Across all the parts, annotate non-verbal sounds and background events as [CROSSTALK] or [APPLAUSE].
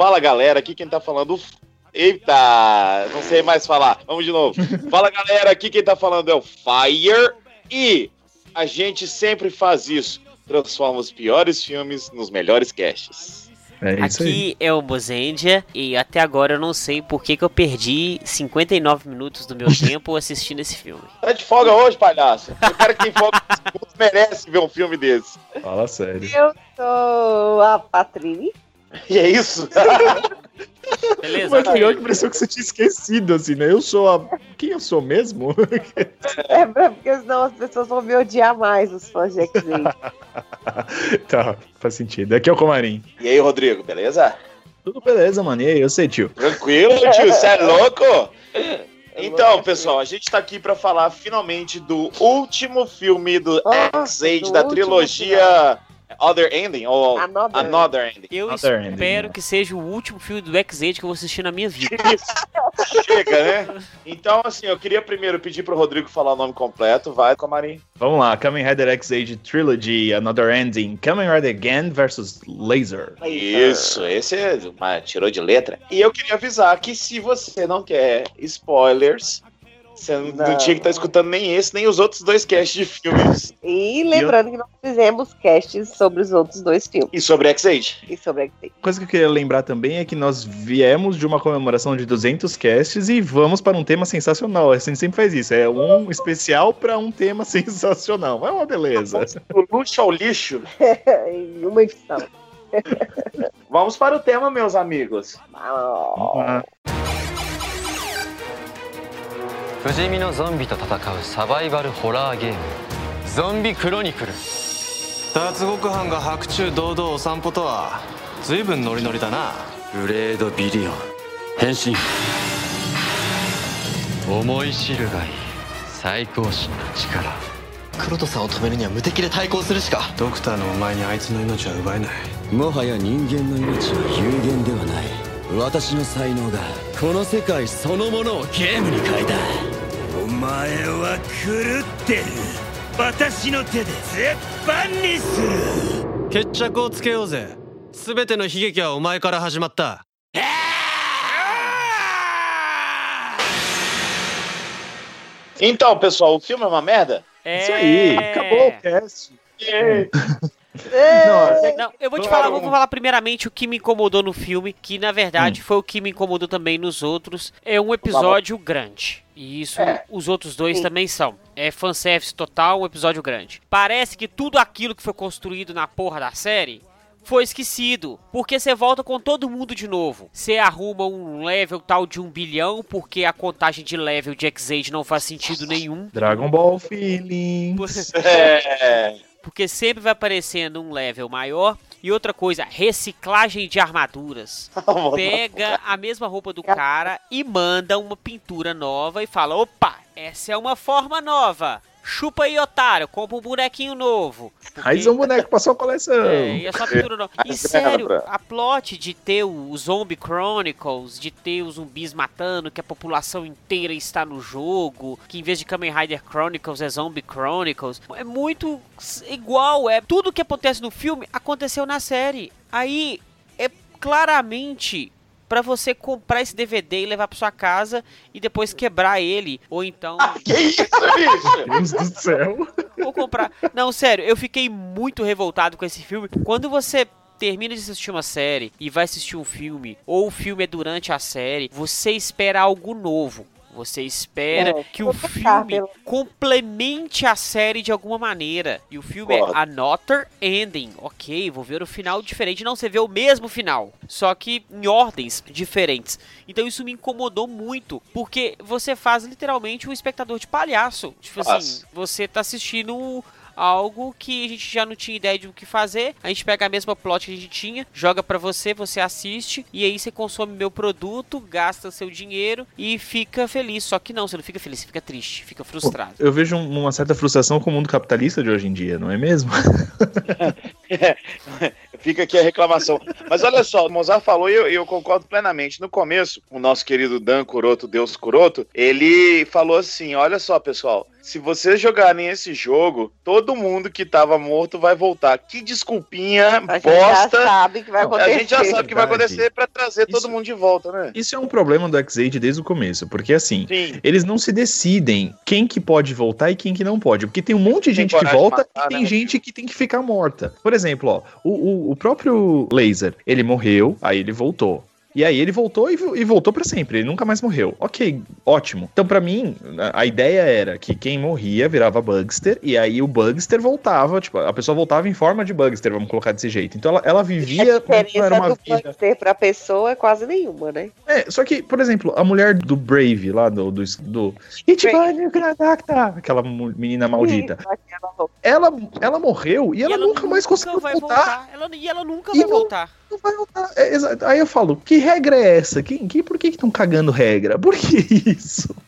Fala galera, aqui quem tá falando. Eita, não sei mais falar. Vamos de novo. Fala galera, aqui quem tá falando é o Fire e a gente sempre faz isso. Transforma os piores filmes nos melhores casts. É isso aí. Aqui é o Mozendia e até agora eu não sei por que, que eu perdi 59 minutos do meu [LAUGHS] tempo assistindo esse filme. Tá de folga hoje, palhaço? O cara que tem folga merece ver um filme desse. Fala sério. Eu sou a Patrini. E é isso? Beleza? Mas pior que pareceu que você tinha esquecido, assim, né? Eu sou a. Quem eu sou mesmo? É porque senão as pessoas vão me odiar mais, os fãs de X-Men. [LAUGHS] tá, faz sentido. Aqui é o Comarim. E aí, Rodrigo, beleza? Tudo beleza, mano. E aí, eu sei, tio. Tranquilo, tio, você é [LAUGHS] louco? Então, pessoal, a gente tá aqui pra falar finalmente do último filme do Nossa, do da trilogia Other Ending ou Another. Another Ending. Eu Another espero ending, que seja o último filme do X-Age que eu vou assistir na minha vida. Isso. [LAUGHS] Chega, né? Então, assim, eu queria primeiro pedir pro Rodrigo falar o nome completo. Vai, Comarim. Vamos lá, Kamen Rider X-Age Trilogy, Another Ending, Kamen Rider Again versus Laser. Isso, esse é uma, tirou de letra. E eu queria avisar que se você não quer spoilers, você não, Não. tinha que estar escutando nem esse, nem os outros dois casts de filmes. E lembrando que nós fizemos casts sobre os outros dois filmes. E sobre X-Age. E sobre X-Men. Coisa que eu queria lembrar também é que nós viemos de uma comemoração de 200 casts e vamos para um tema sensacional. A gente sempre faz isso. É um especial para um tema [LAUGHS] sensacional. É uma beleza. Do luxo ao lixo. [LAUGHS] em uma edição. Vamos para o tema, meus amigos. Ah, 不死身のゾンビと戦うサバイバルホラーゲーム。ゾンビクロニクル。脱獄犯が白昼堂々お散歩とは随分ノリノリだな。ブレードビリオン。変身。思い知るがいい。最高神の力。黒田さんを止めるには無敵で対抗するしか。ドクターのお前にあいつの命は奪えない。もはや人間の命は有限ではない。私の才能がこの世界そのものをゲームに変えた。お前は狂ってる私の手で絶版にする決着をつけようぜ全ての悲劇はお前から始まった Então, pessoal, o filme é uma merda? É... Isso aí, acabou o cast. Não, eu vou te falar, vou falar primeiramente o que me incomodou no filme, que na verdade foi o que me incomodou também nos outros. É um episódio grande. E isso É. os outros dois Sim. também são. É fanservice total, um episódio grande. Parece que tudo aquilo que foi construído na porra da série foi esquecido. Porque você volta com todo mundo de novo. Você arruma um level tal de um bilhão, porque a contagem de level de X-Age não faz sentido nenhum. Dragon Ball Feelings. [LAUGHS] É. Porque sempre vai aparecendo um level maior. E outra coisa, reciclagem de armaduras. [LAUGHS] Pega a mesma roupa do cara e manda uma pintura nova e fala: opa, essa é uma forma nova. Chupa aí, otário, compra um bonequinho novo. Porque- Raiz é um boneco pra sua coleção. é, e é só pintura nova. E Ah, [LAUGHS] sério, a plot de ter o Zombie Chronicles, de ter os zumbis matando, que a população inteira está no jogo, que em vez de Kamen Rider Chronicles é Zombie Chronicles, é muito igual, é tudo que acontece no filme aconteceu na série. Aí é claramente pra você comprar esse DVD e levar pra sua casa e depois quebrar ele, ou então Que isso, bicho? Deus do céu. Vou comprar. Não, sério, eu fiquei muito revoltado com esse filme. Quando você termina de assistir uma série e vai assistir um filme, ou o filme é durante a série, você espera algo novo. Você espera É, que o filme pelo- complemente a série de alguma maneira. E o filme Concordo. é Another Ending. Ok, vou ver o final diferente. Não, você vê o mesmo final. Só que em ordens diferentes. Então isso me incomodou muito. Porque você faz literalmente um espectador de palhaço. Tipo assim, Faz. você tá assistindo algo que a gente já não tinha ideia de o que fazer. A gente pega a mesma plot que a gente tinha, joga pra você, você assiste e aí você consome meu produto, gasta seu dinheiro e fica feliz. Só que não, você não fica feliz, você fica triste, fica frustrado. Eu vejo um- uma certa frustração com o mundo capitalista de hoje em dia, não é mesmo? [LAUGHS] Fica aqui a reclamação. Mas olha só, o Mozart falou e eu, eu concordo plenamente. No começo, o nosso querido Dan Curoto, Deus Curoto, ele falou assim: olha só, pessoal. Se vocês jogarem esse jogo, todo mundo que tava morto vai voltar. Que desculpinha A gente já bosta. sabe que vai acontecer. A gente já sabe o que vai acontecer pra trazer todo Isso- mundo de volta, né? Isso é um problema do X-Aid desde o começo, porque assim, Sim. eles não se decidem quem que pode voltar e quem que não pode. Porque tem um monte de Tem gente que volta matar, e tem né? gente que tem que ficar morta. Por exemplo, ó, o, o, o próprio Laser, ele morreu, aí ele voltou. E aí ele voltou e, e voltou pra sempre, ele nunca mais morreu. Ok, ótimo. Então pra mim, a, a ideia era que quem morria virava Bugster, e aí o Bugster voltava, tipo, a pessoa voltava em forma de Bugster, vamos colocar desse jeito. Então ela, ela A vivia, diferença era uma do vida... Buster pra pessoa é quase nenhuma, né? É, só que, por exemplo, a mulher do Brave lá, do. do, do Granacta, aquela menina maldita. Ela, ela morreu e ela, nunca mais conseguiu vai voltar. Ela, e ela nunca E vai não- voltar. Não vai. É. Aí eu falo, que regra é essa? Que, que, por que estão cagando regra? Por que isso? [LAUGHS]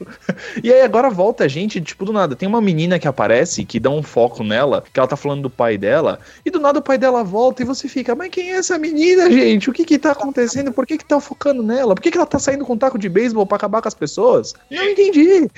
E aí agora volta a gente, tipo, do nada. Tem uma menina que aparece, que dá um foco nela, que ela tá falando do pai dela, e do nada o pai dela volta e você fica, mas quem é essa menina, gente? O que que tá acontecendo? Por que que tá focando nela? Por que que ela tá saindo com um taco de beisebol pra acabar com as pessoas? Não entendi.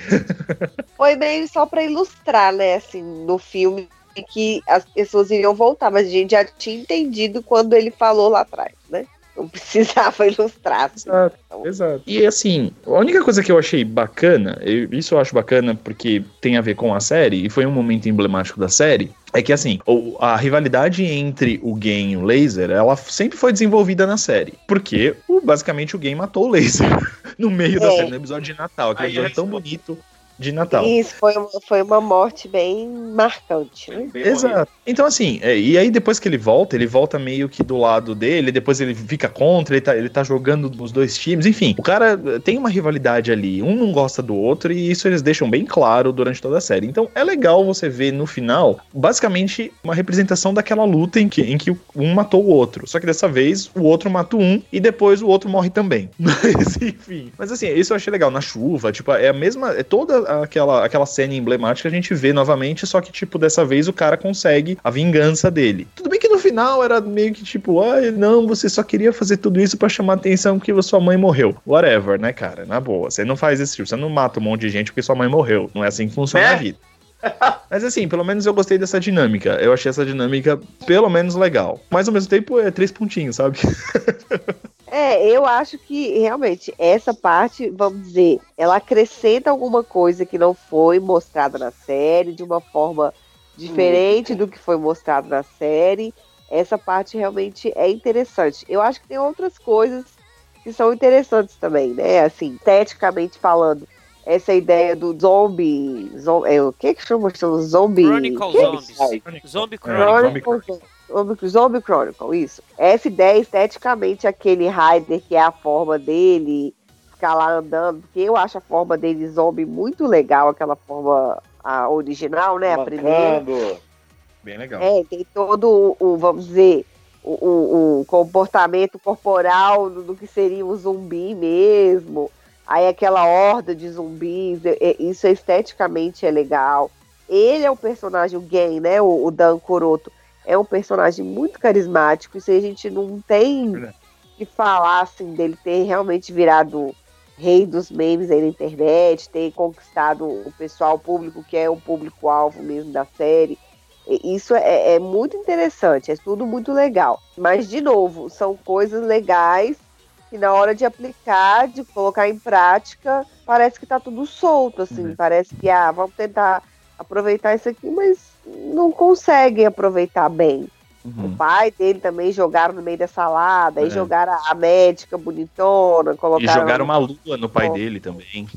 Foi meio só pra ilustrar, né, assim, no filme que as pessoas iriam voltar, mas a gente já tinha entendido quando ele falou lá atrás, né? Não [LAUGHS] precisava ilustrar. Exato, exato. E assim, a única coisa que eu achei bacana, eu- isso eu acho bacana porque tem a ver com a série, e foi um momento emblemático da série, é que assim, o- a rivalidade entre o Gen e o Laser, ela sempre foi desenvolvida na série. Porque, o- basicamente, o Gen matou o Laser [LAUGHS] no meio da É. série, no episódio de Natal, aquele Aí episódio tão bonito de Natal. Isso foi uma, foi uma morte bem marcante, né? Exato. Então, assim, é, e aí depois que ele volta, ele volta meio que do lado dele, depois ele fica contra, ele tá, ele tá jogando nos dois times, enfim. O cara eh, tem uma rivalidade ali, um não gosta do outro, e isso eles deixam bem claro durante toda a série. Então é legal você ver no final, basicamente, uma representação daquela luta em que, em que um matou o outro. Só que dessa vez o outro mata um e depois o outro morre também. [LAUGHS] Mas, enfim. Mas assim, isso eu achei legal. Na chuva, tipo, é a mesma. É toda aquela, aquela cena emblemática que a gente vê novamente, só que, tipo, dessa vez o cara consegue a vingança dele. Tudo bem que no final era meio que tipo, ai, não, você só queria fazer tudo isso pra chamar atenção porque sua mãe morreu. Whatever, né, cara? Na boa. Você não faz esse tipo, você não mata um monte de gente porque sua mãe morreu. Não é assim que funciona É? a vida. [LAUGHS] Mas assim, pelo menos eu gostei dessa dinâmica. Eu achei essa dinâmica pelo menos legal. Mas ao mesmo tempo é três pontinhos, sabe? [LAUGHS] É, eu acho que realmente essa parte, vamos dizer, ela acrescenta alguma coisa que não foi mostrada na série de uma forma diferente do que foi mostrado na série. Essa parte realmente é interessante. Eu acho que tem outras coisas que são interessantes também, né? Assim, esteticamente falando, essa ideia do zombie, zom- é, o que que chama? Zombie, Chronicle que- Zombies. Zombie Chronicle. Chronicle, Zombie, Chronicle, isso. Essa ideia esteticamente, aquele Raider que é a forma dele, ficar lá andando, porque eu acho a forma dele zombie muito legal, aquela forma a original, né? A primeira. Bem legal. É, tem todo o, o, vamos dizer, o, o- o comportamento corporal do, do que seria o zumbi mesmo. Aí aquela horda de zumbis, é- é- isso esteticamente é legal. Ele é um personagem, o Gen, né? O, o Dan Coroto, é um personagem muito carismático. Isso aí a gente não tem que falar assim dele ter realmente virado rei dos memes aí na internet, ter conquistado o pessoal o público que é o público-alvo mesmo da série. Isso é, é muito interessante, é tudo muito legal. Mas, de novo, são coisas legais que na hora de aplicar, de colocar em prática, parece que tá tudo solto, assim. Uhum. Parece que, ah, vamos tentar aproveitar isso aqui, mas não conseguem aproveitar bem. Uhum. O pai dele também jogaram no meio da salada, aí É. jogaram a médica bonitona, E colocaram. jogaram uma lua no pai dele também.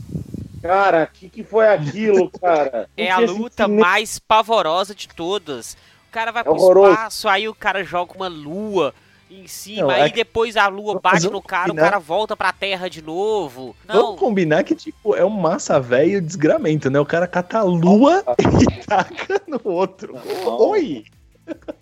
Cara, o que, que foi aquilo, [LAUGHS] cara? É a luta sentimento. mais pavorosa de todas. O cara vai pro horroroso. espaço, aí o cara joga uma lua em cima, Não, é aí que- depois a lua bate vamos no cara, o combinar- cara volta pra terra de novo. Não, Vamos combinar que, tipo, é um massa velho desgramento, né? O cara cata a lua [LAUGHS] e taca no outro. Não. Oi!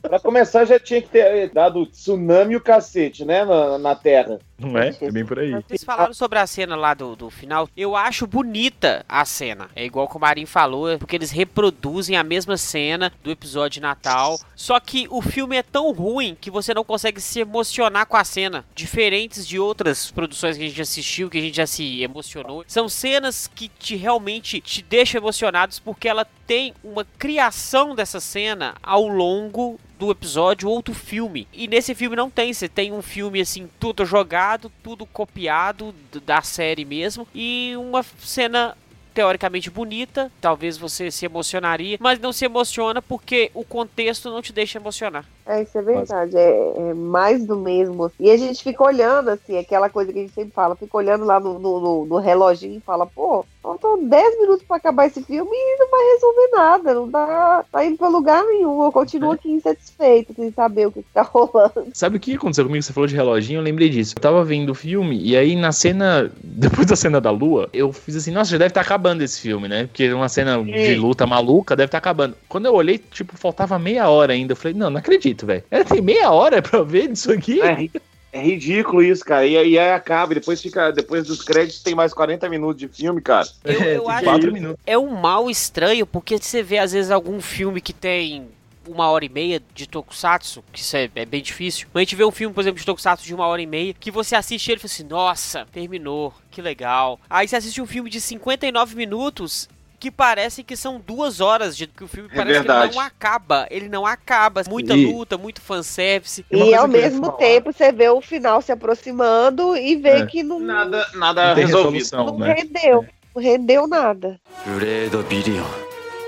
Pra começar, já tinha que ter dado tsunami e o cacete, né? Na, na Terra. Não é? É bem por aí. Vocês falaram sobre a cena lá do, do final. Eu acho bonita a cena. É igual como o Marinho falou, é porque eles reproduzem a mesma cena do episódio de Natal. Só que o filme é tão ruim que você não consegue se emocionar com a cena. Diferentes de outras produções que a gente assistiu, que a gente já se emocionou. São cenas que te realmente te deixam emocionados porque ela tem uma criação dessa cena ao longo do episódio ou do filme. E nesse filme não tem, você tem um filme assim, tudo jogado, tudo copiado da série mesmo e uma cena teoricamente bonita, talvez você se emocionaria, mas não se emociona porque o contexto não te deixa emocionar. É, isso é verdade. É, é mais do mesmo. E a gente fica olhando, assim, aquela coisa que a gente sempre fala, fica olhando lá no, no, no- no reloginho e fala, pô, faltam 10 minutos pra acabar esse filme e não vai resolver nada, não tá, tá indo pra lugar nenhum. Eu continuo aqui insatisfeito, sem saber o que, que tá [LAUGHS] rolando. Sabe o que aconteceu comigo? Você falou de reloginho, eu lembrei disso. Eu tava vendo o filme e aí na cena, [LAUGHS] depois da cena da lua, eu fiz assim, nossa, já deve estar acabando esse filme, né? Porque uma cena de luta maluca deve estar acabando. Quando eu olhei, tipo, faltava meia hora ainda. Eu falei, não, não acredito, velho. É, tem meia hora pra ver isso aqui? É, é ridículo isso, cara. E, aí- e aí acaba, e depois fica. Depois dos créditos tem mais 40 minutos de filme, cara. Eu, eu tem acho quatro que minutos. é um mal estranho, porque você vê às vezes algum filme que tem uma hora e meia de Tokusatsu, que isso é, é bem difícil. Mas a gente vê um filme, por exemplo, de Tokusatsu de uma hora e meia, que você assiste ele e fala assim, nossa, terminou, que legal. Aí você assiste um filme de 59 minutos que parece que são duas horas de que o filme É parece que verdade. ele não acaba. Ele não acaba. Muita E- luta, muito fanservice. Tem uma E coisa ao que eu ia mesmo falar. tempo você vê o final se aproximando e vê É. que não, não Nada, nada Não tem resolvido. resolução, né? rendeu. Não rendeu nada. ブレードビリオン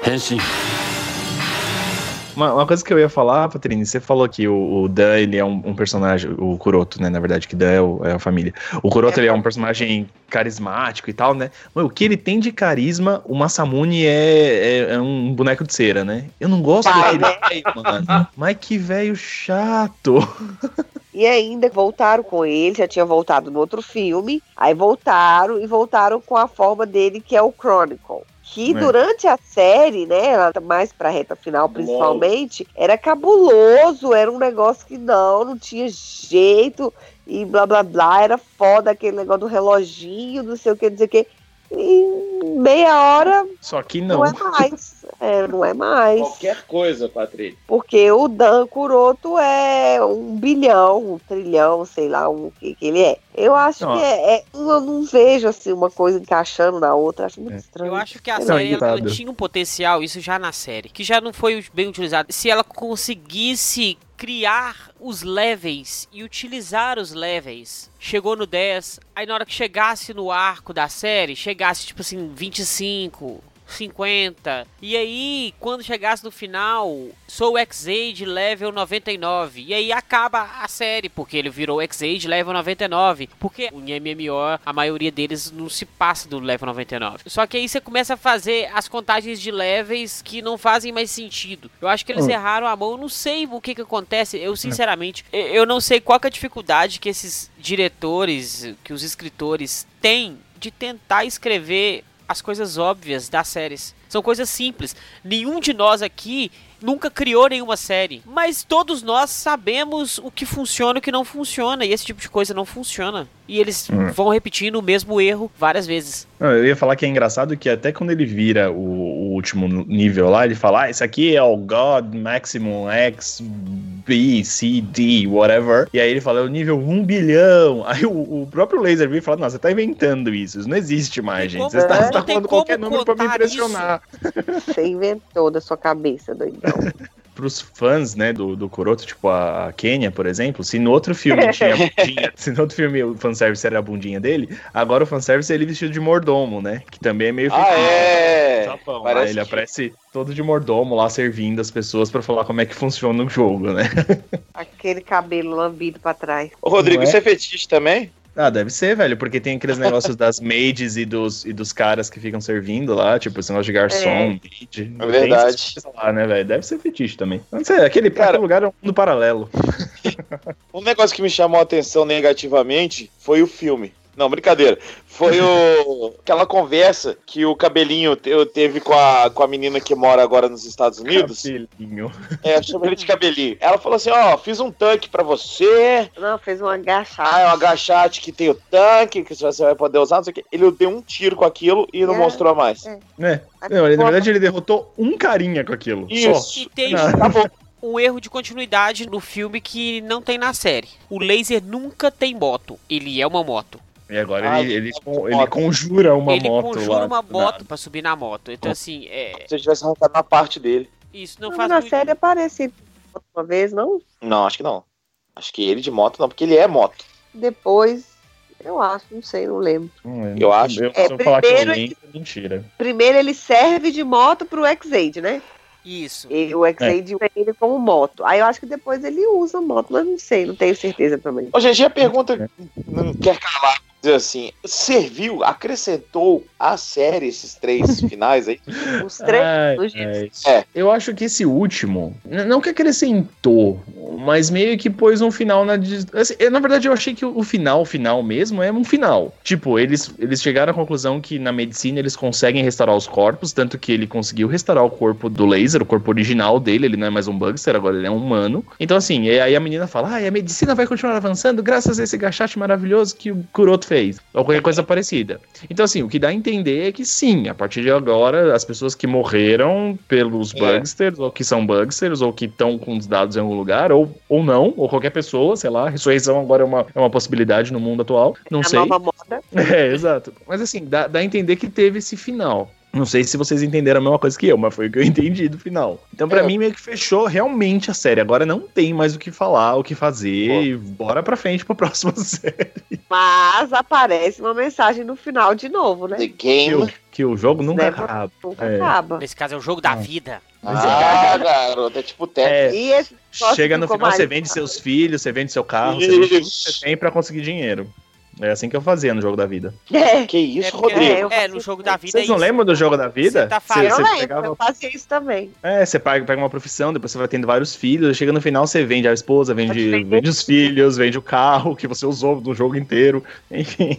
変身 uma, uma coisa que eu ia falar, Patrícia, você falou que o, o Dan, ele é um, um personagem, o Kuroto, né, na verdade, que Dan é, o- é a família. O Kuroto, É. ele é um personagem carismático e tal, né? Mas o que ele tem de carisma, o Masamune é, é, é um boneco de cera, né? Eu não gosto Pai, daquele velho, mano. Mas que velho chato. E ainda voltaram com ele, já tinha voltado no outro filme, aí voltaram e voltaram com a forma dele que é o Chronicle. Que É. durante a série, né, ela tá mais pra reta final principalmente, era cabuloso, era um negócio que não, não tinha jeito e blá blá blá, era foda aquele negócio do reloginho, não sei o que, não sei o que. Em meia hora Só que não, não. é mais. É, não é mais. Qualquer coisa, Patrícia. Porque o Dan Kuroto é um bilhão, um trilhão, sei lá o que, que ele é. Eu acho Não. que é, é- Eu não vejo assim uma coisa encaixando na outra. Acho muito É. estranho. Eu acho que a série ela, tinha um potencial, isso já na série, que já não foi bem utilizado. Se ela conseguisse criar os levels e utilizar os levels, chegou no 10, aí na hora que chegasse no arco da série, chegasse tipo assim, 25. 50. E aí, quando chegasse no final, sou o X-Aid level 99. E aí acaba a série, porque ele virou X-Aid level 99. Porque em MMO, a maioria deles não se passa do level 99. Só que aí você começa a fazer as contagens de levels que não fazem mais sentido. Eu acho que eles Hum. erraram a mão, eu não sei o que que acontece. Eu, sinceramente, eu- eu não sei qual que é a dificuldade que esses diretores, que os escritores têm de tentar escrever as coisas óbvias das séries. São coisas simples. Nenhum de nós aqui nunca criou nenhuma série. Mas todos nós sabemos o que funciona e o que não funciona. E esse tipo de coisa não funciona. E eles Hum. vão repetindo o mesmo erro várias vezes. Eu ia falar que é engraçado que até quando ele vira o, o último nível lá, ele fala, ah, esse aqui é o God Maximum X, B, C, D, whatever. E aí ele fala, é o nível 1 bilhão. [LAUGHS] Aí o, o próprio Laser vira e fala, não, você tá inventando isso, isso não existe mais, Tem gente. como- Você tá, é, você tá tem falando qualquer número pra me impressionar. Você inventou da sua cabeça, doidão. [LAUGHS] Pros fãs, né, do, do Kuroto, tipo a Kenya, por exemplo, se no outro filme [LAUGHS] tinha a bundinha, se no outro filme o fanservice era a bundinha dele, agora o fanservice é ele vestido de mordomo, né? Que também é meio Ah, é. Japão. Parece Aí ele que- aparece todo de mordomo lá servindo as pessoas pra falar como é que funciona o jogo, né? Aquele cabelo lambido pra trás. Ô, Rodrigo, é? isso é fetiche também? Ah, deve ser, velho, porque tem aqueles negócios das maids e dos, e dos caras que ficam servindo lá, tipo, esse negócio de garçom, É. maid. Tem verdade. Lá, né, velho? Deve ser fetiche também. Não sei, aquele, Cara- aquele lugar é um mundo paralelo. [LAUGHS] Um negócio que me chamou a atenção negativamente foi o filme. Não, brincadeira. Foi o, [LAUGHS] aquela conversa que o cabelinho te- teve com a, com a menina que mora agora nos Estados Unidos. Cabelinho. É, chama ele de cabelinho. Ela falou assim: ó, fiz um tanque pra você. Não, fez um agachado. Ah, é um agachate que tem o tanque, que você vai poder usar, não sei o quê. Ele deu um tiro com aquilo e não É. mostrou mais. É. Né? Não, ele, na verdade ele derrotou um carinha com aquilo. Isso. E tem. Tá bom. um erro de continuidade no filme que não tem na série. O laser nunca tem moto. Ele é uma moto. E agora Ah, ele, ele, ele conjura uma ele moto conjura lá. uma moto nada. pra subir na moto. Então, assim, é, Se eu tivesse arrancado na parte dele. isso não Não, faz na muito... série aparece uma vez, não? Não, acho que não. Acho que ele de moto não, porque ele é moto. Depois, eu acho, não sei, não lembro. Não lembro. Eu acho. Eu, É, se eu falar que eu primeiro lembro, é mentira. Primeiro ele serve de moto pro X-Aid, né? Isso. E o X-Aid usa ele como moto. Aí eu acho que depois ele usa moto, mas não sei, não tenho certeza também. Ô, gente, a pergunta não quer calar. Dizer assim, serviu, acrescentou a série esses três [LAUGHS] finais aí? Os três. Ai, ai. É. Eu acho que esse último, não que acrescentou, mas meio que pôs um final na. assim, eu, na verdade, eu achei que o final, o final mesmo, é um final. Tipo, eles, eles chegaram à conclusão que na medicina eles conseguem restaurar os corpos, tanto que ele conseguiu restaurar o corpo do laser, o corpo original dele, ele não é mais um Bugster, agora ele é um humano. Então, assim, e aí a menina fala: ah, e a medicina vai continuar avançando graças a esse gachate maravilhoso que o Kuroto fez. Ou qualquer coisa parecida. Então, assim, o que dá a entender é que sim, a partir de agora, as pessoas que morreram pelos É. Bugsters, ou que são Bugsters, ou que estão com os dados em algum lugar, ou, ou não, ou qualquer pessoa, sei lá, ressurreição agora é uma, é uma possibilidade no mundo atual. Não a sei. nova moda. [LAUGHS] É, exato. Mas assim, dá, dá a entender que teve esse final. Não sei se vocês entenderam a mesma coisa que eu, mas foi o que eu [LAUGHS] entendi do final. Então, pra É. mim, meio que fechou realmente a série. Agora não tem mais o que falar, o que fazer, Pô. e bora pra frente pra [LAUGHS] próxima série. Mas aparece uma mensagem no final de novo, né? The Que o, Game. que o jogo nunca Never- acaba. Nunca É. acaba. Nesse caso é o jogo da vida. Ah, garoto, é tipo Tetris. É, chega no final, você vende seus filhos, você vende seu carro, você vende tudo que Isso. você tem pra conseguir dinheiro. É assim que eu fazia no jogo da vida. É, Que isso, é, porque- Rodrigo? eu é, faço no jogo da vida Vocês é não isso. lembram do jogo da vida? Você tá Você- falando. eu você pegava- eu fazia isso também. É, você pega, pega uma profissão, depois você vai tendo vários filhos, chega no final você vende a esposa, vende, vende os filhos, vende o carro que você usou no jogo inteiro, [LAUGHS] enfim.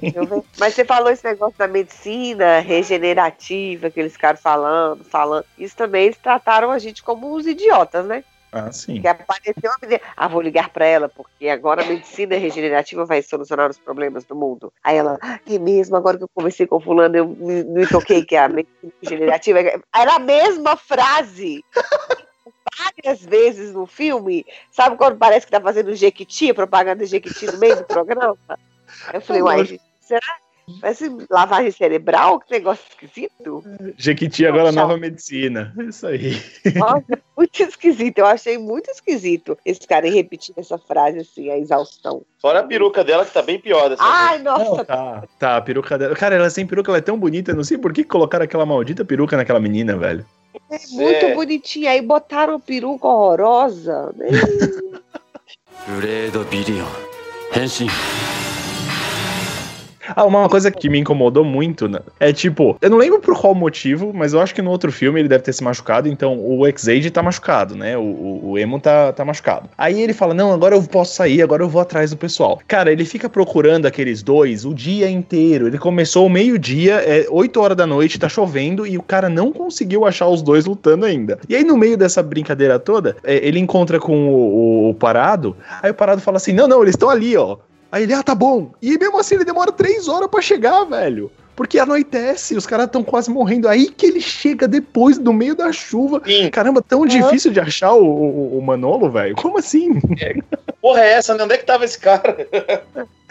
Mas você falou esse negócio da medicina regenerativa, aqueles caras falando, falando. Isso também eles trataram a gente como uns idiotas, né? Ah, sim. Que apareceu uma menina. Ah, vou ligar pra ela, porque agora a medicina regenerativa vai solucionar os problemas do mundo. Aí ela, "Ah, é mesmo, agora que eu conversei com o fulano, eu me, me toquei que a medicina regenerativa. [LAUGHS] Era a mesma frase. Várias vezes no filme. Sabe quando parece que tá fazendo Jequiti, propaganda Jequiti no meio do programa? Eu falei, uai, será? Parece lavagem cerebral? Que negócio esquisito. Jequiti agora Poxa. nova medicina. É Isso aí. Nossa, muito esquisito. Eu achei muito esquisito esse cara repetir essa frase assim, a exaustão. Fora a peruca dela que tá bem pior dessa Ai, Não, nossa, tá, tá, a peruca dela. Cara, ela sem peruca, ela é tão bonita, eu não sei por que colocaram aquela maldita peruca naquela menina, velho. é muito É. bonitinha. Aí botaram uma peruca horrorosa. né? [LAUGHS] ブレードビリオン変身 Ah, uma coisa que me incomodou muito, né? É tipo, eu não lembro por qual motivo, mas eu acho que no outro filme ele deve ter se machucado, então o X-Aid tá machucado, né? O, o, o Emo tá, tá machucado. Aí ele fala: Não, agora eu posso sair, agora eu vou atrás do pessoal. Cara, ele fica procurando aqueles dois o dia inteiro. Ele começou meio-dia, é 8 horas da noite, tá chovendo, e o cara não conseguiu achar os dois lutando ainda. E aí, no meio dessa brincadeira toda, é, ele encontra com o, o- o Parado, aí o Parado fala assim: Não, não, eles estão ali, ó. Aí ele, ah, tá bom. E mesmo assim ele demora três horas pra chegar, velho. Porque anoitece, os caras estão quase morrendo. Aí que ele chega depois, no meio da chuva. Sim. Caramba, tão difícil de achar o, o- o Manolo, velho. Como assim? Porra é essa, né? Onde é que tava esse cara?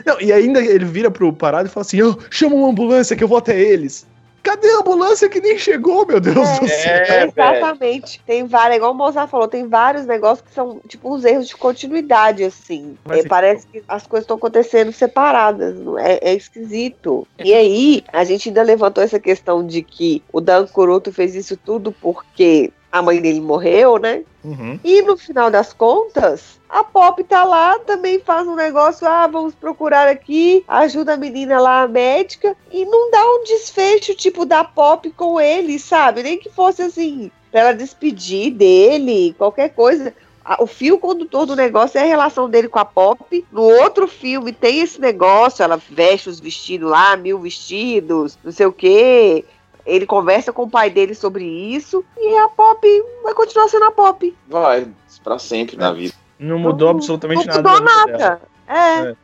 Não, e ainda ele vira pro parado e fala assim: "Ô, chama uma ambulância que eu vou até eles. Cadê a ambulância que nem chegou, meu Deus do céu? É. Exatamente. Tem vários, igual o Mozart falou, tem vários negócios que são tipo uns erros de continuidade, assim. Mas É, parece que as coisas estão acontecendo separadas. não É, é esquisito. E aí, a gente ainda levantou essa questão de que o Dan Kuroto fez isso tudo porque a mãe dele morreu, né? Uhum. E no final das contas, a Pop tá lá, também faz um negócio, ah, vamos procurar aqui, ajuda a menina lá, a médica, e não dá um desfecho tipo da Pop com ele, sabe? Nem que fosse assim, pra ela despedir dele, qualquer coisa. o fio condutor do negócio é a relação dele com a Pop. No outro filme tem esse negócio, ela veste os vestidos lá, mil vestidos, não sei o quê. Ele conversa com o pai dele sobre isso e a Pop vai continuar sendo a Pop. Vai, pra sempre na vida. Não mudou absolutamente não nada. mudou da vida dela. nada. É. É.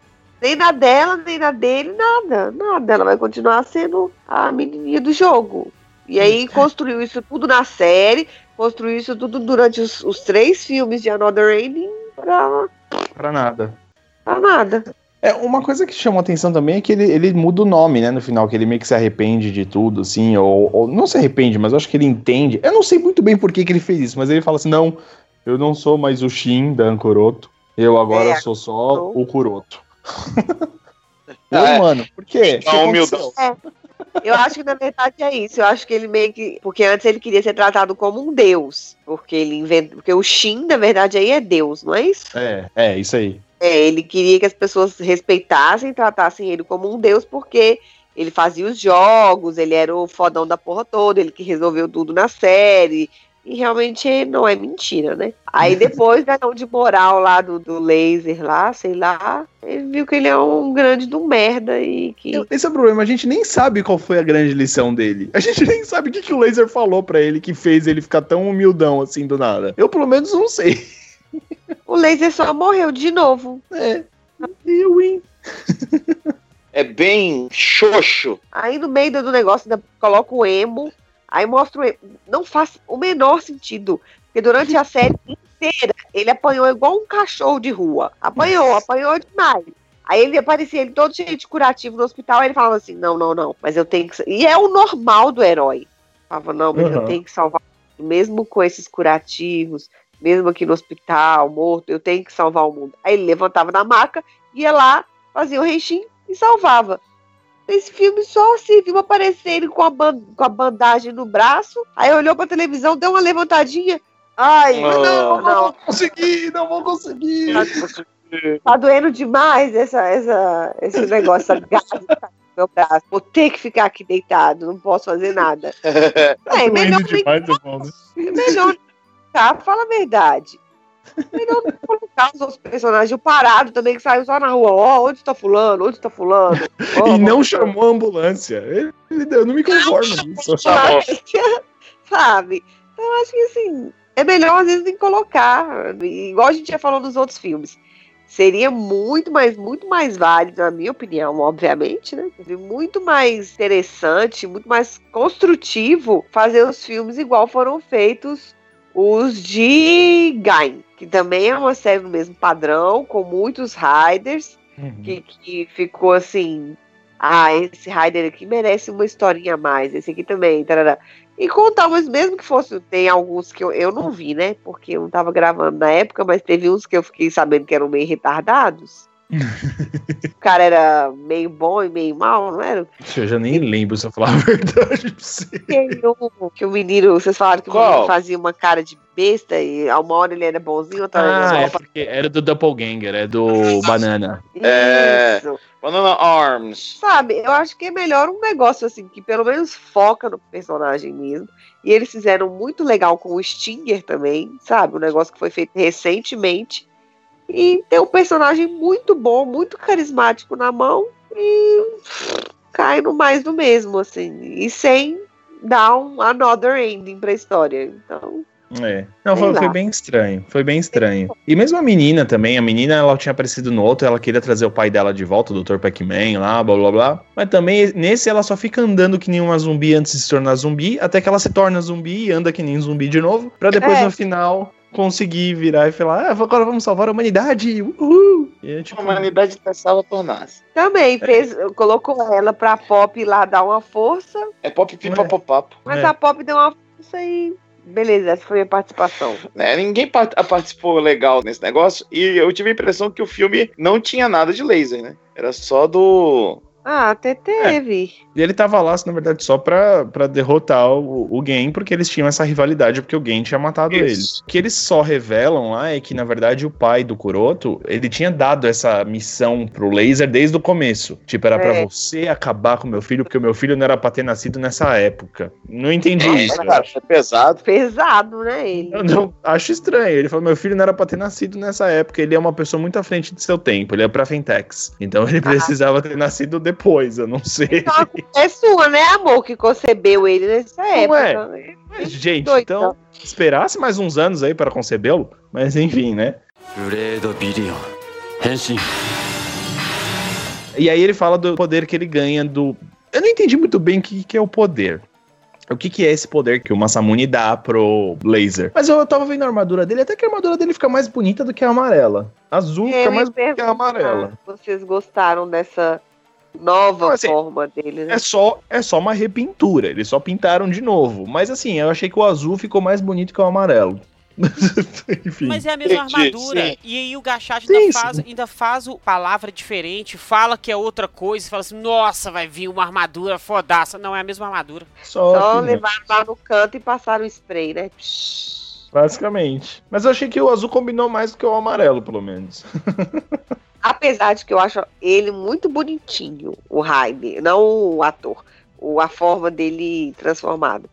Nem na dela, nem na dele, nada. Nada. Ela vai continuar sendo a menininha do jogo. E aí construiu isso tudo na série, construiu isso tudo durante os, os três filmes de Another Ending pra, Pra nada. pra nada. É, uma coisa que chamou atenção também é que ele, ele muda o nome, né, no final, que ele meio que se arrepende de tudo, assim, ou, ou não se arrepende, mas eu acho que ele entende. Eu não sei muito bem por que, que ele fez isso, mas ele fala assim: não, eu não sou mais o Shin da Ankoroto, eu agora É, sou só [LAUGHS] não. o Kuroto. É. Não, mano, por quê? Aconteceu? Eu acho que na verdade é isso. Eu acho que ele meio que. Porque antes ele queria ser tratado como um deus. Porque ele inventa. Porque o Shin, na verdade, aí é Deus, não é isso? É, é, isso aí. É, ele queria que as pessoas respeitassem, tratassem ele como um deus, porque ele fazia os jogos, ele era o fodão da porra toda, ele que resolveu tudo na série. E realmente não é mentira, né? Aí [LAUGHS] depois da de moral lá do, do laser lá, sei lá, ele viu que ele é um grande do merda e que. Esse é o problema, a gente nem sabe qual foi a grande lição dele. A gente [LAUGHS] nem sabe o que, que o Laser falou pra ele que fez ele ficar tão humildão assim do nada. Eu, pelo menos, não sei. [LAUGHS] O laser só morreu de novo. É. Eu, hein? É bem xoxo. Aí no meio do negócio ainda coloca o emo. Aí mostra o emo. Não faz o menor sentido. Porque durante a [LAUGHS] série inteira ele apanhou igual um cachorro de rua. Apanhou, apanhou demais. Aí ele aparecia ele todo cheio de curativo no hospital. Aí ele falava assim: não, não, não, mas eu tenho que. E é o normal do herói. Falava, não, mas eu Uhum. tenho que salvar. o mundo, Mesmo com esses curativos, mesmo aqui no hospital, morto, eu tenho que salvar o mundo. Aí ele levantava da maca, ia lá, fazia o reixinho e salvava. Esse filme só se viu aparecer ele com a, com a bandagem no braço, aí olhou pra televisão, deu uma levantadinha. Ai, Ah. não, não, Consegui, não vou conseguir. tá doendo demais essa, essa, esse negócio, essa que tá no meu braço. Vou ter que ficar aqui deitado, não posso fazer nada. [LAUGHS] É, melhor nem demais, eu falo. É melhor fala a verdade. [LAUGHS] Melhor não colocar os outros personagens parados também, que saiu só na rua. Ó, onde tá fulano? Onde tá fulano? [LAUGHS] Ó, E não chamou a ambulância. Ele, eu não me conformo. [LAUGHS] Sabe? Então, eu acho que assim, é melhor às vezes nem colocar. Igual a gente já falou nos outros filmes. Seria muito mais, muito mais válido, na minha opinião, obviamente, né? Muito mais interessante, muito mais construtivo fazer os filmes igual foram feitos os de Gain, que também é uma série do mesmo padrão, com muitos riders, que, que ficou assim. Ah, esse Rider aqui merece uma historinha a mais. Esse aqui também. Tarará. E contar, mas mesmo que fosse. Tem alguns que eu, eu não vi, né? Porque eu não tava gravando na época, mas teve uns que eu fiquei sabendo que eram meio retardados. O cara era meio bom e meio mal, não era? Eu já nem lembro se eu falar a [LAUGHS] verdade pra você. Que o, que o menino, vocês falaram que o Qual? menino fazia uma cara de besta e a uma hora ele era bonzinho, outra hora Ah, é era porque era do Doppelganger, é do Banana. É. Isso. Banana Arms. Sabe, eu acho que é melhor um negócio assim, que pelo menos foca no personagem mesmo. E eles fizeram muito legal com o Stinger também, sabe? Um negócio que foi feito recentemente. E tem um personagem muito bom, muito carismático na mão. E cai no mais do mesmo, assim. E sem dar um another ending pra história. Então, É. Não, foi, foi bem estranho. Foi bem estranho. E mesmo a menina também, a menina ela tinha aparecido no outro, ela queria trazer o pai dela de volta, o Dr. Pac-Man lá, blá blá blá. Mas também nesse ela só fica andando que nem uma zumbi antes de se tornar zumbi, até que ela se torna zumbi e anda que nem zumbi de novo, pra depois É. no final conseguir virar e falar: ah, agora vamos salvar a humanidade. Uhul! E é, tipo, A humanidade tá salva por nós. também fez, colocou ela pra Pop lá dar uma força. É pop pipa pop papo. Mas É. a Pop deu uma força e. Beleza, essa foi a minha participação. Né? Ninguém par- participou legal nesse negócio. E eu tive a impressão que o filme não tinha nada de laser, né? Era só do. Ah, até teve. E ele tava lá, na verdade, só pra, pra derrotar o, o Gen, porque eles tinham essa rivalidade, porque o Gen tinha matado Isso. eles. O que eles só revelam lá é que, na verdade, o pai do Kuroto, ele tinha dado essa missão pro Laser desde o começo. Tipo, era pra É. você acabar com meu filho, porque o meu filho não era pra ter nascido nessa época. Não entendi isso. eu Cara, é pesado. Pesado, né, ele? Eu não, acho estranho. Ele falou: meu filho não era pra ter nascido nessa época. Ele é uma pessoa muito à frente de seu tempo. Ele é pra Fentex. Então ele precisava ter nascido depois depois, eu não sei. É sua, né, amor, que concebeu ele nessa época. Ué, mas, gente, Doido. então, esperasse mais uns anos aí para concebê-lo, mas enfim, né? E aí ele fala do poder que ele ganha do. Eu não entendi muito bem o que, que é o poder. O que, que é esse poder que o Masamune dá pro Blazer? Mas eu tava vendo a armadura dele, até que a armadura dele fica mais bonita do que a amarela. Azul eu fica mais bonita do que a amarela. Vocês gostaram dessa nova assim, forma dele, né? É só, é só uma repintura, eles só pintaram de novo. Mas assim, eu achei que o azul ficou mais bonito que o amarelo. [LAUGHS] Enfim. Mas é a mesma armadura. sim. E aí o Gachad Sim, ainda faz, ainda faz o palavra diferente, fala que é outra coisa, fala assim, nossa, vai vir uma armadura fodaça. Não, é a mesma armadura. Só Só que, né, levaram lá no canto e passaram o spray, né? Psh. basicamente. Mas eu achei que o azul combinou mais do que o amarelo, pelo menos. [LAUGHS] Apesar de que eu acho ele muito bonitinho, o Jaime, não o ator, o, a forma dele transformado.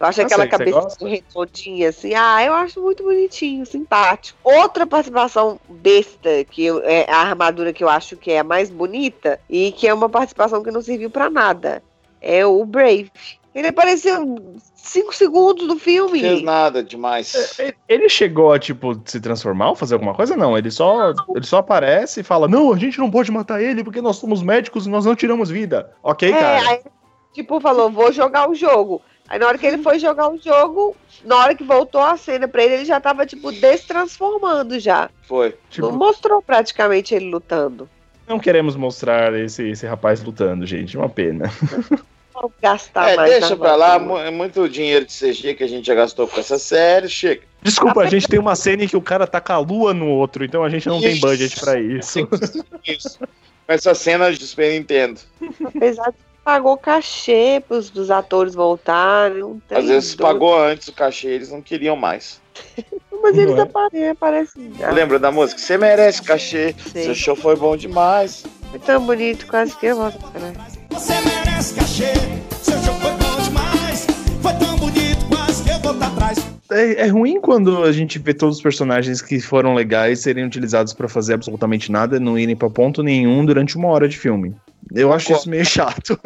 Eu acho Ah, aquela sei, cabeça redondinha assim, ah, eu acho muito bonitinho, simpático. Outra participação besta, que eu- é a armadura que eu acho que é a mais bonita e que é uma participação que não serviu pra nada, é o Brave. Ele apareceu cinco segundos no Não fez filme. nada demais. Ele- Ele chegou a, tipo, se transformar ou fazer alguma coisa? Não, ele só, ele só aparece e fala: Não, a gente não pode matar ele porque nós somos médicos e nós não tiramos vida. Ok, É, cara. aí, tipo, falou, vou jogar o jogo. Aí na hora que ele foi jogar o jogo, na hora que voltou a cena pra ele, ele já tava, tipo, destransformando já. Foi. Tipo, Não mostrou praticamente ele lutando. não queremos mostrar esse, esse rapaz lutando, gente. Uma pena. [LAUGHS] Vou gastar É, mais. deixa pra lá, é muito dinheiro de CG que a gente já gastou com essa série, chega. Desculpa, a gente tem uma cena em que o cara taca a lua no outro, então a gente não tem Isso. budget pra isso. [LAUGHS] Isso. Com essa cena de Super Nintendo. Apesar de que pagou cachê pros dos atores voltarem. Um Às vezes doido. pagou antes o cachê, eles não queriam mais. [LAUGHS] Mas eles Não é? aparecem, aparecem. Ah, Lembra da música? Você merece cachê, sei. seu show foi bom demais. Foi tão bonito, quase que eu volto né? Você merece cachê, seu show foi bom demais. Foi tão bonito, quase que eu vou pra trás. É, é ruim quando a gente vê todos os personagens que foram legais serem utilizados pra fazer absolutamente nada, não irem pra ponto nenhum durante uma hora de filme. Eu acho isso meio chato.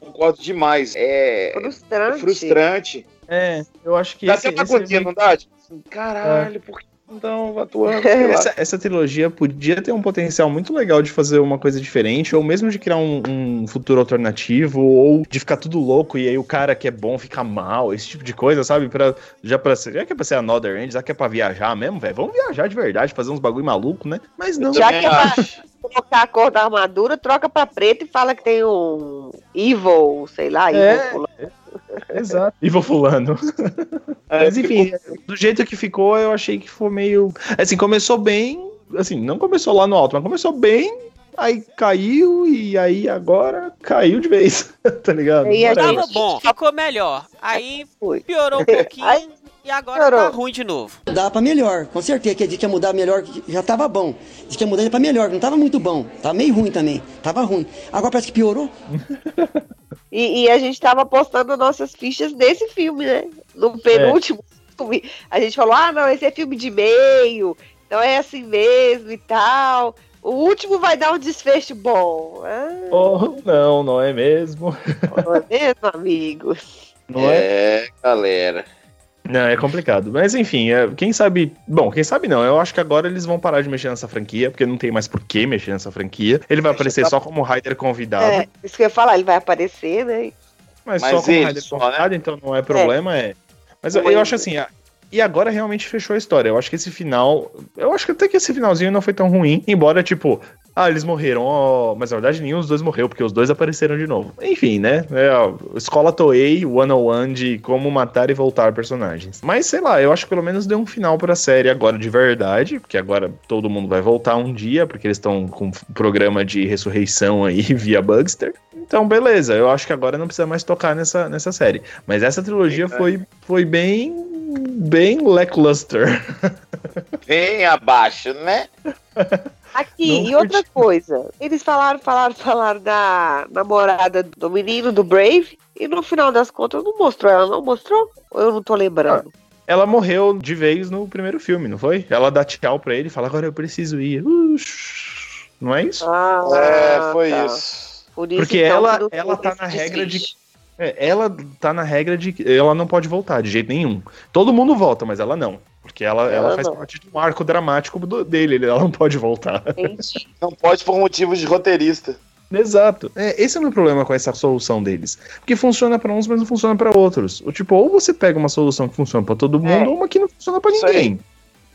Concordo demais. É, Frustrante. é frustrante. É, eu acho que Dá esse, até uma é meio- não dá? Tipo assim, caralho, por que não estão atuando? [LAUGHS] Sei lá. Essa, essa trilogia podia ter um potencial muito legal de fazer uma coisa diferente, ou mesmo de criar um, um futuro alternativo, ou de ficar tudo louco e aí o cara que é bom fica mal, esse tipo de coisa, sabe? Pra, já, pra ser, já que é pra ser Another End, já que é pra viajar mesmo, velho, vamos viajar de verdade, fazer uns bagulho maluco, né? Mas não. Já que é pra acho. trocar a cor da armadura, troca pra preto e fala que tem um Evil, sei lá, Evil. É. fulano. Exato. E vou fulano. É, Mas enfim, do jeito que ficou, eu achei que foi meio. Assim, começou bem. Assim, não começou lá no alto, mas começou bem. Aí caiu e aí agora caiu de vez. [LAUGHS] tá ligado? E a Whatever. Tava bom, ficou melhor. Aí piorou um [LAUGHS] pouquinho Aí e agora tá ruim de novo. Dá pra melhor, com certeza que a gente ia mudar melhor, já tava bom. Diz que ia mudar pra melhor, não tava muito bom. Tava meio ruim também, tava ruim. Agora parece que piorou. [LAUGHS] E, e a gente tava postando nossas fichas desse filme, né? No penúltimo filme. A gente falou, ah, não, esse é filme de meio, então é assim mesmo e tal. O último vai dar um desfecho bom. Ah, Oh, não, não é mesmo. não é mesmo, amigos? Não é? É, galera. Não, é complicado. Mas enfim, é, quem sabe. Bom, quem sabe não. Eu acho que agora eles vão parar de mexer nessa franquia, porque não tem mais por que mexer nessa franquia. Ele vai aparecer só como Ryder convidado. É, isso que eu ia falar, ele vai aparecer, né? Mas, Mas só como ele Ryder só, convidado, então não é problema, é. Mas eu, eu é. acho assim. a- E agora realmente fechou a história. Eu acho que esse final. Eu acho que até que esse finalzinho não foi tão ruim. Embora, tipo, Ah, eles morreram, ó, mas na verdade nenhum dos dois morreu, porque os dois apareceram de novo. Enfim, né? É, ó, escola Toei 101 de como matar e voltar personagens. Mas sei lá, eu acho que pelo menos deu um final pra série agora de verdade, porque agora todo mundo vai voltar um dia, porque eles estão com um programa de ressurreição aí [LAUGHS] via Bugster. Então, beleza, eu acho que agora não precisa mais tocar nessa, nessa série. Mas essa trilogia foi, foi bem. bem lackluster. [LAUGHS] Bem abaixo, né? [LAUGHS] Aqui, Não e curti. outra coisa. Eles falaram, falaram, falaram da namorada do menino do Brave. E no final das contas não mostrou. Ela não mostrou? Ou eu não tô lembrando? Ela morreu de vez no primeiro filme, não foi? Ela dá tchau pra ele e fala: agora eu preciso ir. Ux, não é isso? Ah, É, foi tá. isso. Por isso, Porque então, ela- ela tá na regra de-. É, ela tá na regra de que ela não pode voltar de jeito nenhum. Todo mundo volta, mas ela não. Porque ela, ela, Ela faz não. parte de um arco dramático do- dele, ela não pode voltar. Entendi. [LAUGHS] Não pode por motivos de roteirista. Exato. É, esse é o meu problema com essa solução deles. Porque funciona pra uns, mas não funciona pra outros. O tipo, ou você pega uma solução que funciona pra todo mundo, É. ou uma que não funciona aí. ninguém.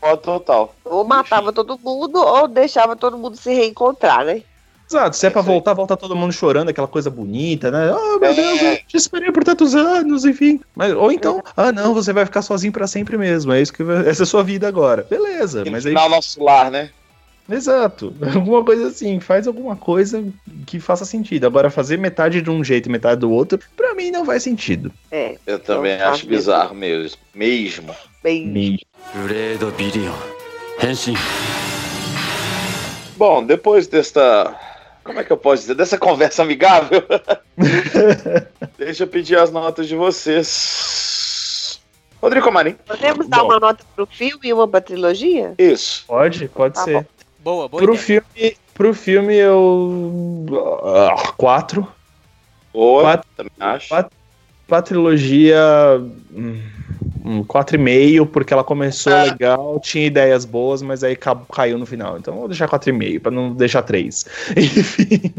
Pode total. Ou matava todo mundo, ou deixava todo mundo se reencontrar, né? Exato, se é, é pra voltar, volta todo mundo chorando, aquela coisa bonita, né? Oh, meu é. Deus, eu te esperei por tantos anos, enfim. Mas, ou então, é. ah, não, você vai ficar sozinho para sempre mesmo, é isso que vai... [LAUGHS] essa é a sua vida agora. Beleza, Tem mas aí. nosso lar, né? Exato. [LAUGHS] Alguma coisa assim, faz alguma coisa que faça sentido. Agora, fazer metade de um jeito e metade do outro, para mim não faz sentido. É. Eu também acho bizarro mesmo. Mesmo. Mesmo. Bom, depois desta como é que eu posso dizer? Dessa conversa amigável. [LAUGHS] Deixa eu pedir as notas de vocês. Rodrigo Marim. Podemos dar Bom. uma nota pro filme e uma pra trilogia? Isso. Pode, pode Tá ser. bom. Boa, boa Pro ideia. filme, pro filme eu. ah, quatro. Boa. Quatro. Também acho. Quatro. Pra trilogia. hum, Um 4,5, porque ela começou Ah. legal, tinha ideias boas, mas aí ca- caiu no final. Então eu vou deixar 4,5, pra não deixar 3. [LAUGHS] Enfim.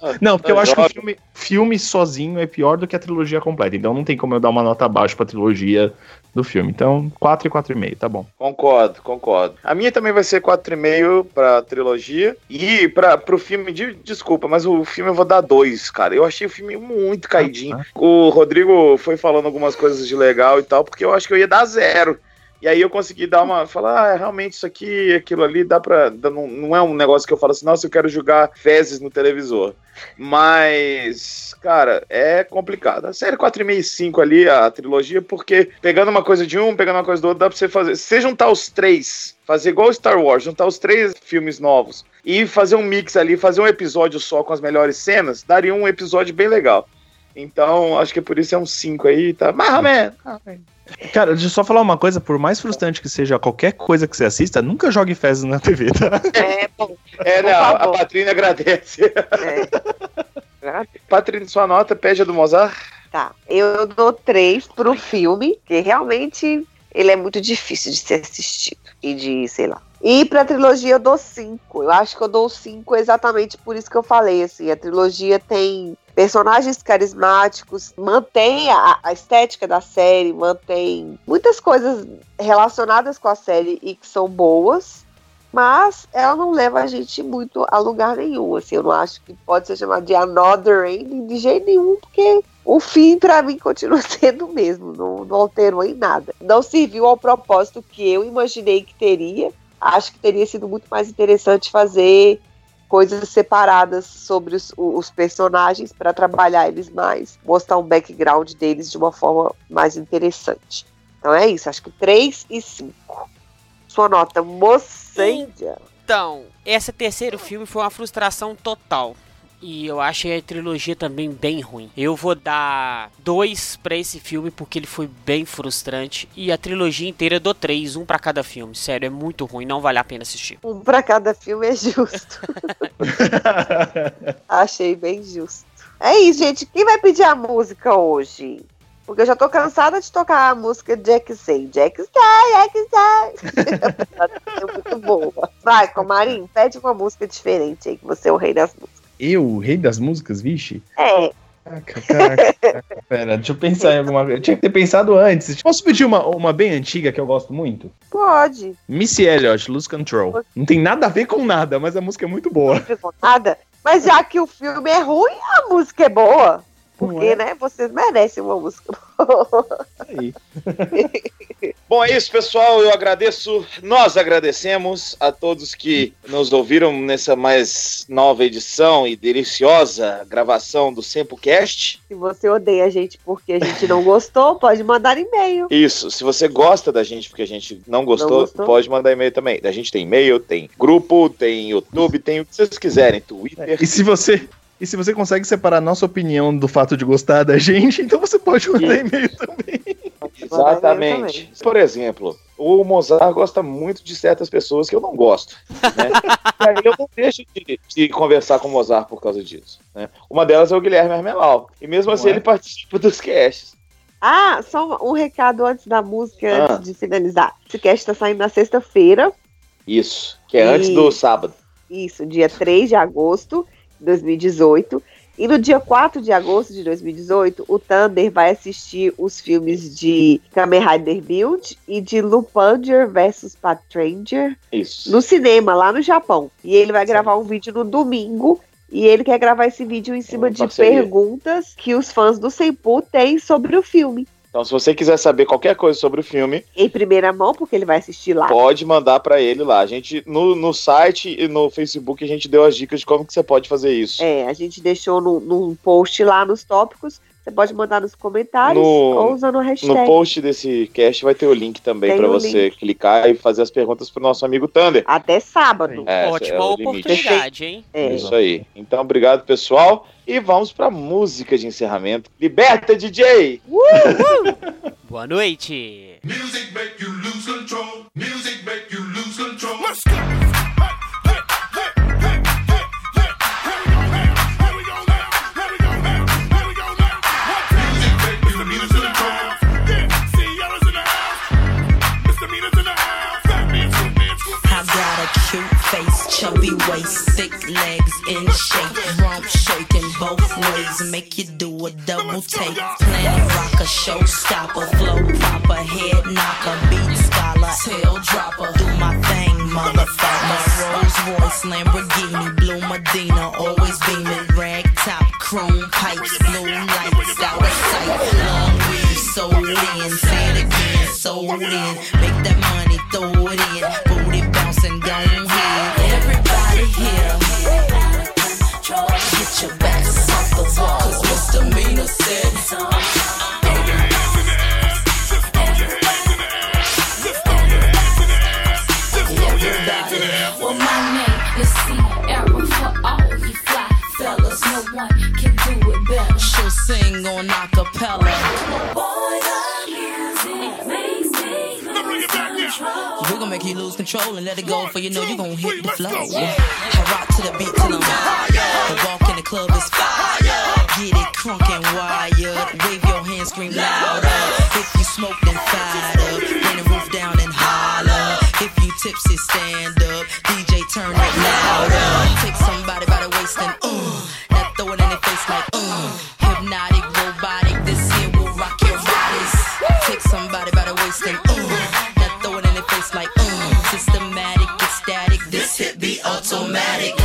Tá, Não, porque tá eu acho que o filme, filme sozinho é pior do que a trilogia completa. Então não tem como eu dar uma nota abaixo pra trilogia do filme. Então 4 e 4,5, tá bom. Concordo, concordo. A minha também vai ser 4,5 pra trilogia. E pra, pro filme, de, desculpa, mas o filme eu vou dar 2, cara. Eu achei o filme muito caidinho. O Rodrigo foi falando algumas coisas de legal e tal, porque eu acho que eu ia dar zero. E aí eu consegui dar uma. Falar, ah, realmente isso aqui, aquilo ali, dá pra. não, não é um negócio que eu falo assim, nossa, eu quero jogar fezes no televisor. Mas, cara, é complicado. A série 4,5 e 5 ali, a trilogia, porque pegando uma coisa de um, pegando uma coisa do outro, dá pra você fazer. Se você juntar os três, fazer igual Star Wars, juntar os três filmes novos e fazer um mix ali, fazer um episódio só com as melhores cenas, daria um episódio bem legal. Então, acho que por isso é um 5 aí, tá? Menos. Cara, deixa eu só falar uma coisa, por mais frustrante que seja qualquer coisa que você assista, nunca jogue fezes na TV, tá? É, bom. É, Por né? A, a. Patrícia agradece. É. [LAUGHS] Patrícia, sua nota, pede a do Mozart. Tá. Eu dou três pro filme, que realmente ele é muito difícil de ser assistido. E de, sei lá. E pra trilogia eu dou cinco. Eu acho que eu dou cinco exatamente por isso que eu falei. Assim, a trilogia tem personagens carismáticos, mantém a, a estética da série, mantém muitas coisas relacionadas com a série e que são boas. Mas ela não leva a gente muito a lugar nenhum. Assim, eu não acho que pode ser chamado de another ending de jeito nenhum, porque o fim pra mim continua [LAUGHS] sendo o mesmo, não, não alterou em nada. Não serviu ao propósito que eu imaginei que teria. Acho que teria sido muito mais interessante fazer coisas separadas sobre os, os personagens para trabalhar eles mais, mostrar um background deles de uma forma mais interessante. Então é isso, acho que 3 e 5. Sua nota, mocendia. Então, esse terceiro filme foi uma frustração total. E eu achei a trilogia também bem ruim. Eu vou dar dois pra esse filme porque ele foi bem frustrante. E a trilogia inteira eu dou três, um pra cada filme. Sério, é muito ruim, não vale a pena assistir. Um pra cada filme é justo. [LAUGHS] Achei bem justo. É isso, gente. Quem vai pedir a música hoje? Porque eu já tô cansada de tocar a música Jack Say. Jack Say, Jack Say. [LAUGHS] é muito boa. Vai, Comarim, pede uma música diferente aí, que você é o rei das músicas. Eu, o rei das músicas, vixe? É, Caraca, [LAUGHS] pera, deixa eu pensar em alguma coisa. Eu tinha que ter pensado antes. Posso pedir uma, uma bem antiga que eu gosto muito? Pode. Missy Elliott, Lose Control. Não tem nada a ver com nada, mas a música é muito boa. Não ficou nada. Mas já que o filme é ruim, a música é boa. Porque, é? né, vocês merecem uma música boa. Aí. [LAUGHS] Bom, é isso, pessoal. Eu agradeço, nós agradecemos a todos que nos ouviram nessa mais nova edição e deliciosa gravação do Sempocast. Se você odeia a gente porque a gente não gostou, [LAUGHS] pode mandar e-mail. Isso, se você gosta da gente porque a gente não gostou, Não gostou? pode mandar e-mail também. A gente tem e-mail, tem grupo, tem YouTube, tem o que vocês quiserem, Twitter. E se você. E se você consegue separar nossa opinião do fato de gostar da gente, então você pode mandar e-mail também. Exatamente. Por exemplo, o Mozart gosta muito de certas pessoas que eu não gosto. Né? [LAUGHS] e aí eu não deixo de, de conversar com o Mozart por causa disso. né? Uma delas é o Guilherme Armelau. E mesmo assim Ué? ele participa dos casts. Ah, só um recado antes da música, Ah. antes de finalizar. Esse cast tá saindo na sexta-feira. Isso, que é E- antes do sábado. Isso, dia 3 de agosto 2018. E no dia 4 de agosto de 2018, o Thunder vai assistir os filmes de Kamen Rider Build e de Lupanger vs Patranger Isso. no cinema, lá no Japão. E ele vai gravar um vídeo no domingo. E ele quer gravar esse vídeo em cima Uma de parceria. perguntas que os fãs do Senpu têm sobre o filme. Então, se você quiser saber qualquer coisa sobre o filme, Em primeira mão, porque ele vai assistir lá. pode mandar pra ele lá. A gente, no, no site e no Facebook, a gente deu as dicas de como que você pode fazer isso. É, a gente deixou no- num post lá nos tópicos. Você pode mandar nos comentários No- ou usando a hashtag. No post desse cast vai ter o link também pra o você clicar e fazer as perguntas pro nosso amigo Thunder. Até sábado. É, Ótima é oportunidade, hein? É. Isso aí. Então, obrigado, pessoal. E vamos pra música de encerramento. Liberta, DJ! [LAUGHS] Boa noite. Music make you lose control. Music make you chubby waist, thick legs in shape, rump shaking both ways, make you do a double take. Planet rocker, showstopper, flow popper, head knocker, beat scholar, tail dropper. Do my thing, motherfucker. Rolls Royce, Lamborghini, blue Medina, always beaming, rag top, chrome pipes, blue lights, out of sight. Long weed, sold in, say it again, sold in. One can do it better. She'll sing on acapella. We're gonna make you lose control and let it go, for you know you gonna hit the flow. I rock to the beat till I'm high. The walk in the club is fire. Get it crunk and wired. Wave your hands, scream louder. If you smoke, then fired up. Bring the roof down and holler. If you tipsy, stand up. DJ, turn it louder. Take somebody by the waist and uh. Throw it in their face like uh. Hypnotic, robotic. This here will rock your bodies. Take somebody by the waist and uh. Now throw it in their face like uh. Systematic, ecstatic. This hit be automatic.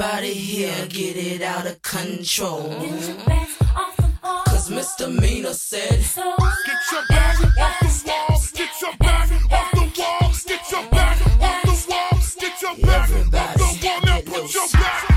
Everybody here get it out of control. Cause misdemeanor said so. Get your back off the walls. Get your back off the walls. Get your back off the walls. Get your back off the wall. Now put your back